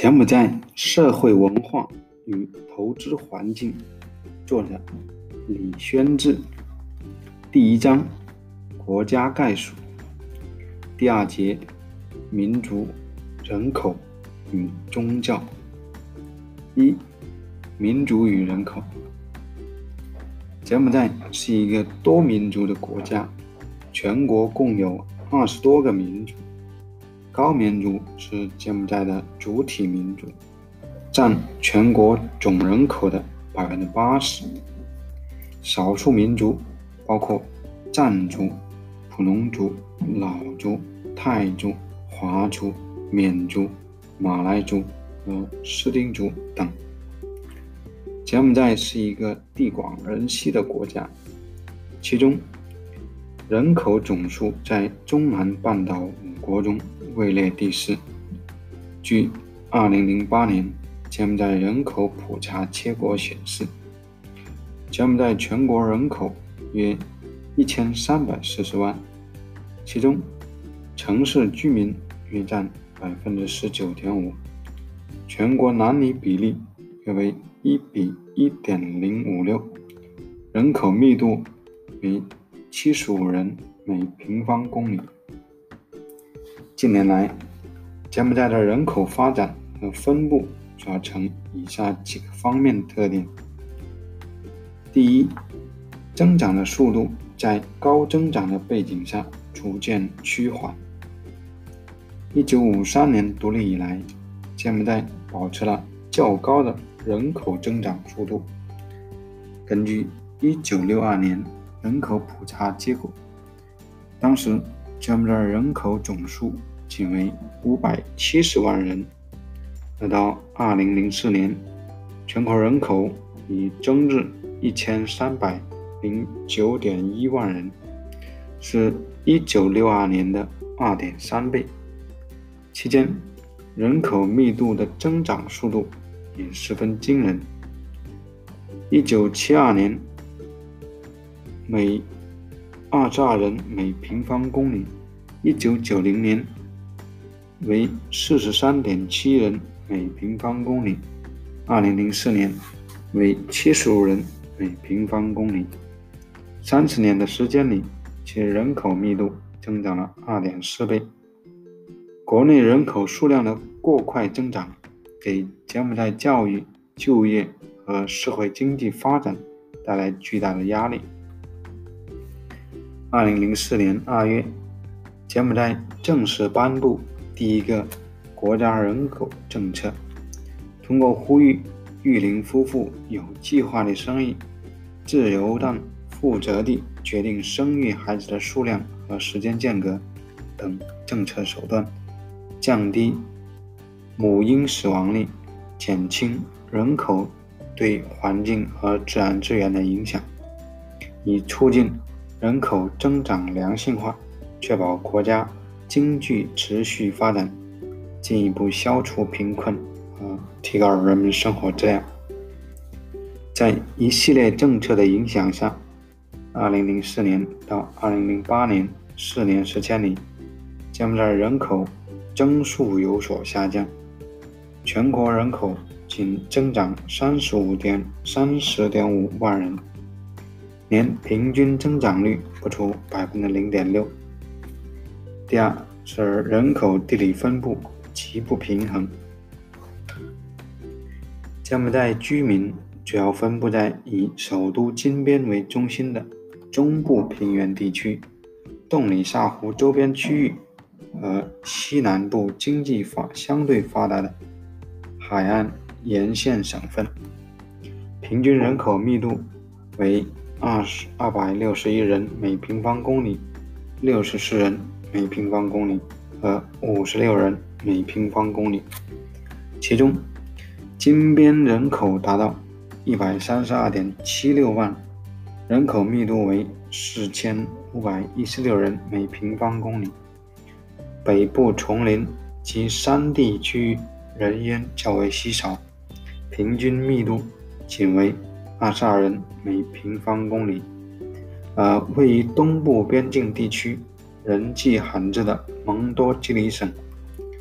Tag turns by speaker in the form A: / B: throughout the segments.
A: 柬埔寨社会文化与投资环境，作者李宣志。第一章国家概述，第二节民族、人口与宗教。一、民族与人口。柬埔寨是一个多民族的国家，全国共有二十多个民族。高棉族是柬埔寨的主体民族，占全国总人口的百分之八十。少数民族包括藏族、普农族、老族、泰族、华族、缅族、马来族和斯丁族等。柬埔寨是一个地广人稀的国家，其中人口总数在中南半岛五国中。位列第四。据2008年柬埔寨人口普查结果显示，柬埔寨全国人口约1340万，其中城市居民约占19.5%，全国男女比例约为1比一点零五六人口密度为75人每平方公里。近年来，柬埔寨的人口发展和分布主要呈以下几个方面特点：第一，增长的速度在高增长的背景下逐渐趋缓。一九五三年独立以来，柬埔寨保持了较高的人口增长速度。根据一九六二年人口普查结果，当时柬埔寨人口总数。仅为五百七十万人，而到二零零四年，全国人口已增至一千三百零九点一万人，是一九六二年的二点三倍。期间，人口密度的增长速度也十分惊人。一九七二年，每二十二人每平方公里；一九九零年。为四十三点七人每平方公里，二零零四年为七十五人每平方公里。三十年的时间里，其人口密度增长了二点四倍。国内人口数量的过快增长，给柬埔寨教育、就业和社会经济发展带来巨大的压力。二零零四年二月，柬埔寨正式颁布。第一个国家人口政策，通过呼吁育龄夫妇有计划的生育，自由但负责地决定生育孩子的数量和时间间隔等政策手段，降低母婴死亡率，减轻人口对环境和自然资源的影响，以促进人口增长良性化，确保国家。经济持续发展，进一步消除贫困和提高人们生活质量。在一系列政策的影响下，2004年到2008年四年时间里，柬埔寨人口增速有所下降，全国人口仅增长35点30.5万人，年平均增长率不足0.6%。第二是人口地理分布极不平衡。柬埔寨居民主要分布在以首都金边为中心的中部平原地区、洞里萨湖周边区域和西南部经济发相对发达的海岸沿线省份，平均人口密度为二十二百六十一人每平方公里，六十四人。每平方公里和五十六人每平方公里，其中金边人口达到一百三十二点七六万，人口密度为四千五百一十六人每平方公里。北部丛林及山地区域人烟较为稀少，平均密度仅为二十二人每平方公里。而位于东部边境地区。人迹罕至的蒙多基里省，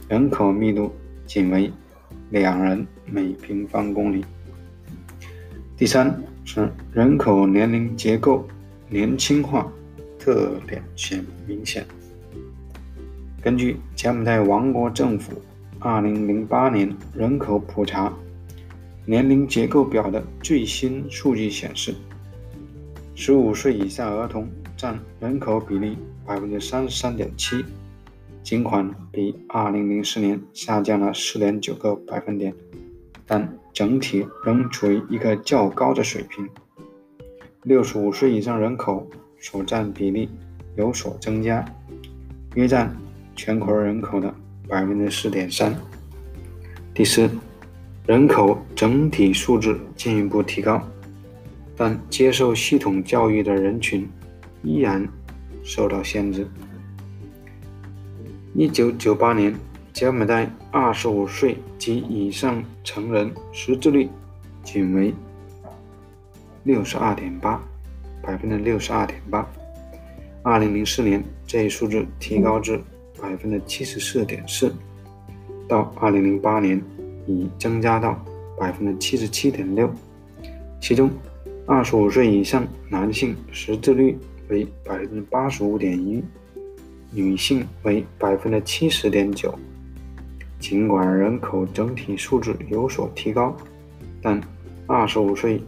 A: 人口密度仅为两人每平方公里。第三是人口年龄结构年轻化特点显明显。根据柬埔寨王国政府2008年人口普查年龄结构表的最新数据显示，15岁以下儿童占人口比例33.7%，尽管比2004年下降了4.9个百分点，但整体仍处于一个较高的水平。65岁以上人口所占比例有所增加，约占。全国人口的百分之四点三。第四，人口整体素质进一步提高，但接受系统教育的人群依然受到限制。一九九八年，柬埔寨二十五岁及以上成人识字率仅为六十二点八，百分之六十二点八。二零零四年，这一数字提高至。百分之七十四点四，到二零零八年已增加到百分之七十七点六。其中，二十五岁以上男性识字率为百分之八十五点一，女性为百分之七十点九。尽管人口整体素质有所提高，但二十五岁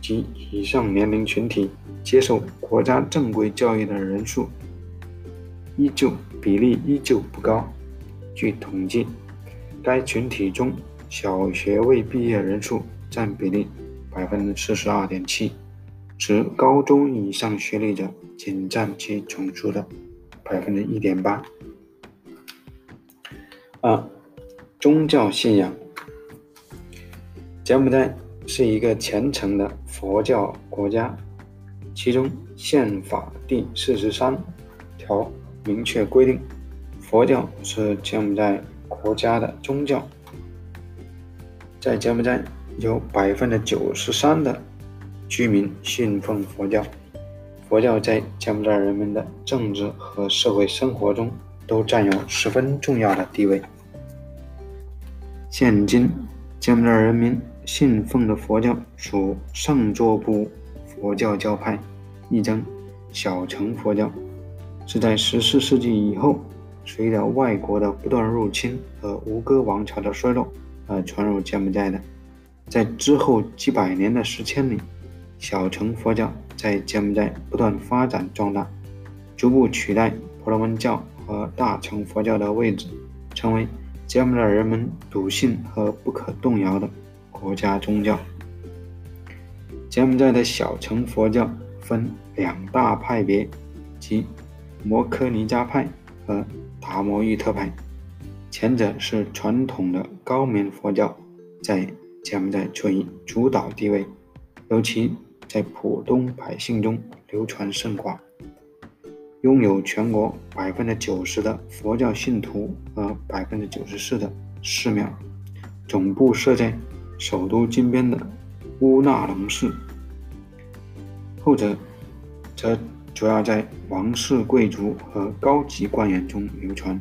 A: 及以上年龄群体接受国家正规教育的人数。依旧比例依旧不高。据统计，该群体中小学未毕业人数占比例百分之四十二点七，持高中以上学历者仅占其总数的百分之一点八。二、宗教信仰。柬埔寨是一个虔诚的佛教国家，其中宪法第四十三条。明确规定，佛教是柬埔寨国家的宗教。在柬埔寨，有百分之九十三的居民信奉佛教。佛教在柬埔寨人们的政治和社会生活中都占有十分重要的地位。现今，柬埔寨人民信奉的佛教属上座部佛教教派，亦称小乘佛教。是在十四世纪以后，随着外国的不断入侵和吴哥王朝的衰落而传入柬埔寨的。在之后几百年的时间里，小乘佛教在柬埔寨不断发展壮大，逐步取代婆罗门教和大乘佛教的位置，成为柬埔寨人们笃信和不可动摇的国家宗教。柬埔寨的小乘佛教分两大派别，即。摩诃尼迦派和达摩域特派，前者是传统的高棉佛教，在柬埔寨处于主导地位，尤其在普通百姓中流传甚广，拥有全国百分之九十的佛教信徒和百分之九十四的寺庙，总部设在首都金边的乌纳隆寺，后者则。主要在王室贵族和高级官员中流传，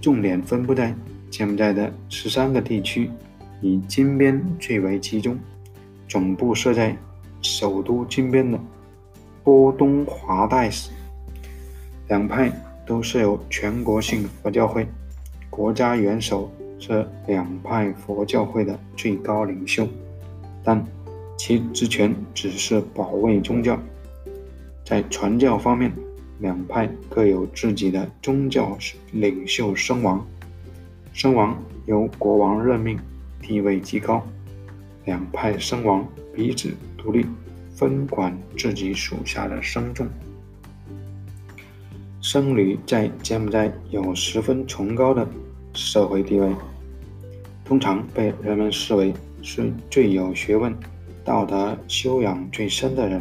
A: 重点分布在柬埔寨的十三个地区，以金边最为集中，总部设在首都金边的波东华代寺。两派都设有全国性佛教会，国家元首是两派佛教会的最高领袖，但其职权只是保卫宗教。在传教方面，两派各有自己的宗教领袖身王，身王由国王任命，地位极高。两派身王彼此独立，分管自己属下的僧众。僧侣在柬埔寨有十分崇高的社会地位，通常被人们视为是最有学问、道德修养最深的人。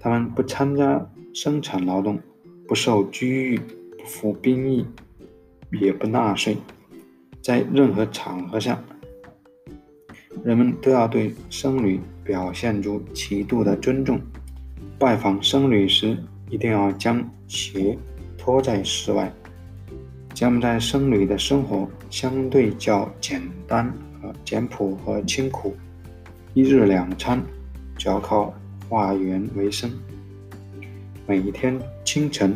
A: 他们不参加生产劳动，不受拘役，不服兵役，也不纳税。在任何场合下，人们都要对僧侣表现出极度的尊重。拜访僧侣时，一定要将鞋脱在室外。柬埔寨僧侣的生活相对较简单和简朴和清苦，一日两餐主要靠化缘为生。每天清晨，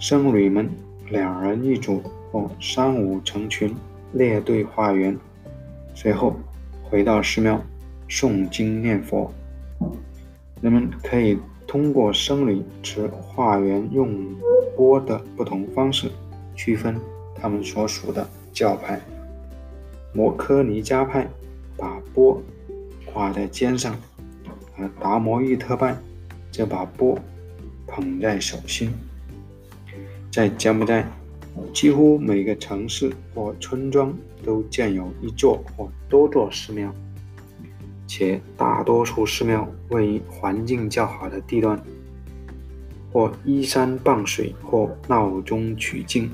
A: 僧侣们两人一组或三五成群列队化缘，随后回到寺庙诵经念佛。人们可以通过僧侣持化缘用钵的不同方式区分。他们所属的教派，摩诃尼迦派把钵挂在肩上，而达摩浴特派则把钵捧在手心。在柬埔寨，几乎每个城市或村庄都建有一座或多座寺庙，且大多数寺庙位于环境较好的地段，或依山傍水，或闹中取静。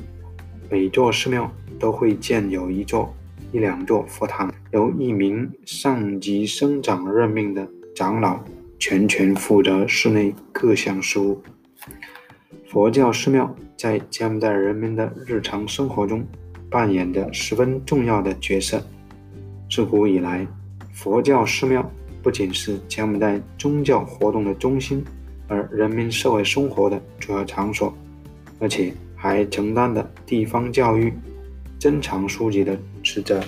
A: 每座寺庙都会建有一座、一两座佛堂，由一名上级僧长任命的长老全权负责寺内各项事务。佛教寺庙在柬埔寨人民的日常生活中扮演着十分重要的角色。自古以来，佛教寺庙不仅是柬埔寨宗教活动的中心，而人民社会生活的主要场所，而且。还承担着地方教育、珍藏书籍的职责。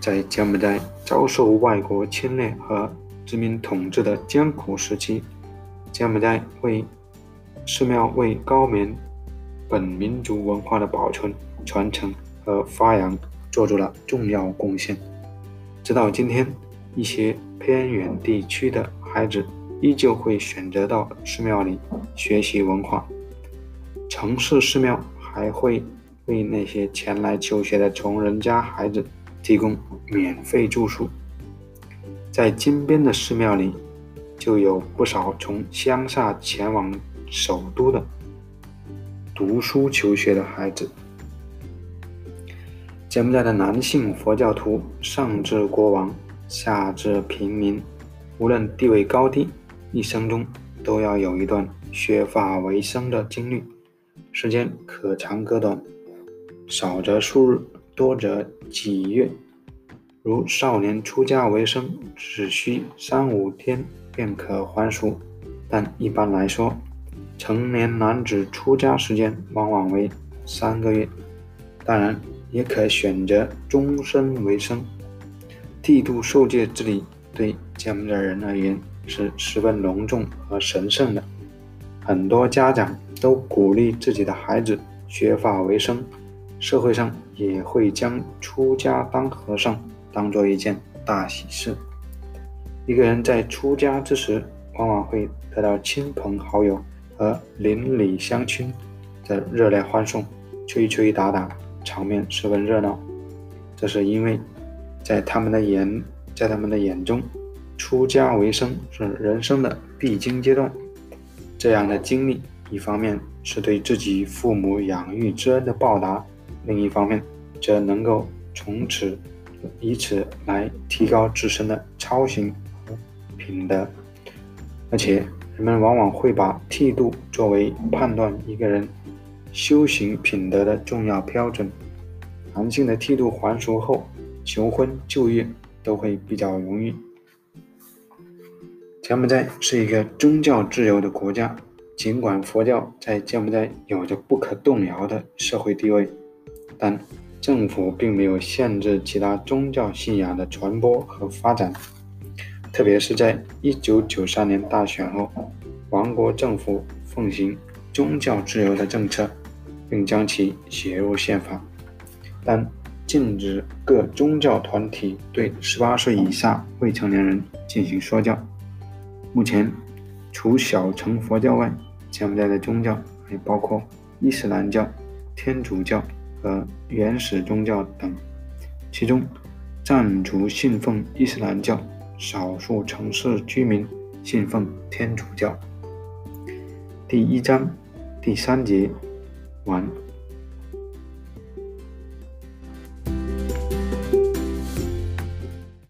A: 在柬埔寨遭受外国侵略和殖民统治的艰苦时期，柬埔寨为寺庙为高棉本民族文化的保存、传承和发扬做出了重要贡献。直到今天，一些偏远地区的孩子依旧会选择到寺庙里学习文化。城市寺庙还会为那些前来求学的穷人家孩子提供免费住宿。在金边的寺庙里，就有不少从乡下前往首都的读书求学的孩子。柬埔寨的男性佛教徒，上至国王，下至平民，无论地位高低，一生中都要有一段削发为僧的经历。时间可长可短，少则数日，多则几月。如少年出家为僧，只需三五天便可还俗；但一般来说，成年男子出家时间往往为三个月。当然，也可选择终身为僧。剃度受戒之礼对柬埔寨人而言是十分隆重和神圣的，很多家长。都鼓励自己的孩子学法为生，社会上也会将出家当和尚当做一件大喜事。一个人在出家之时，往往会得到亲朋好友和邻里乡亲的热烈欢送，吹吹打打，场面十分热闹。这是因为，在他们的眼，在他们的眼中，出家为生是人生的必经阶段。这样的经历。一方面是对自己父母养育之恩的报答，另一方面则能够从此以此来提高自身的操行和品德。而且，人们往往会把剃度作为判断一个人修行品德的重要标准。男性的剃度还俗后，求婚就业都会比较容易。柬埔寨是一个宗教自由的国家。尽管佛教在柬埔寨有着不可动摇的社会地位，但政府并没有限制其他宗教信仰的传播和发展。特别是在1993年大选后，王国政府奉行宗教自由的政策，并将其写入宪法，但禁止各宗教团体对18岁以下未成年人进行说教。目前。除小乘佛教外，柬埔寨的宗教还包括伊斯兰教、天主教和原始宗教等。其中，藏族信奉伊斯兰教，少数城市居民信奉天主教。第一章第三节完。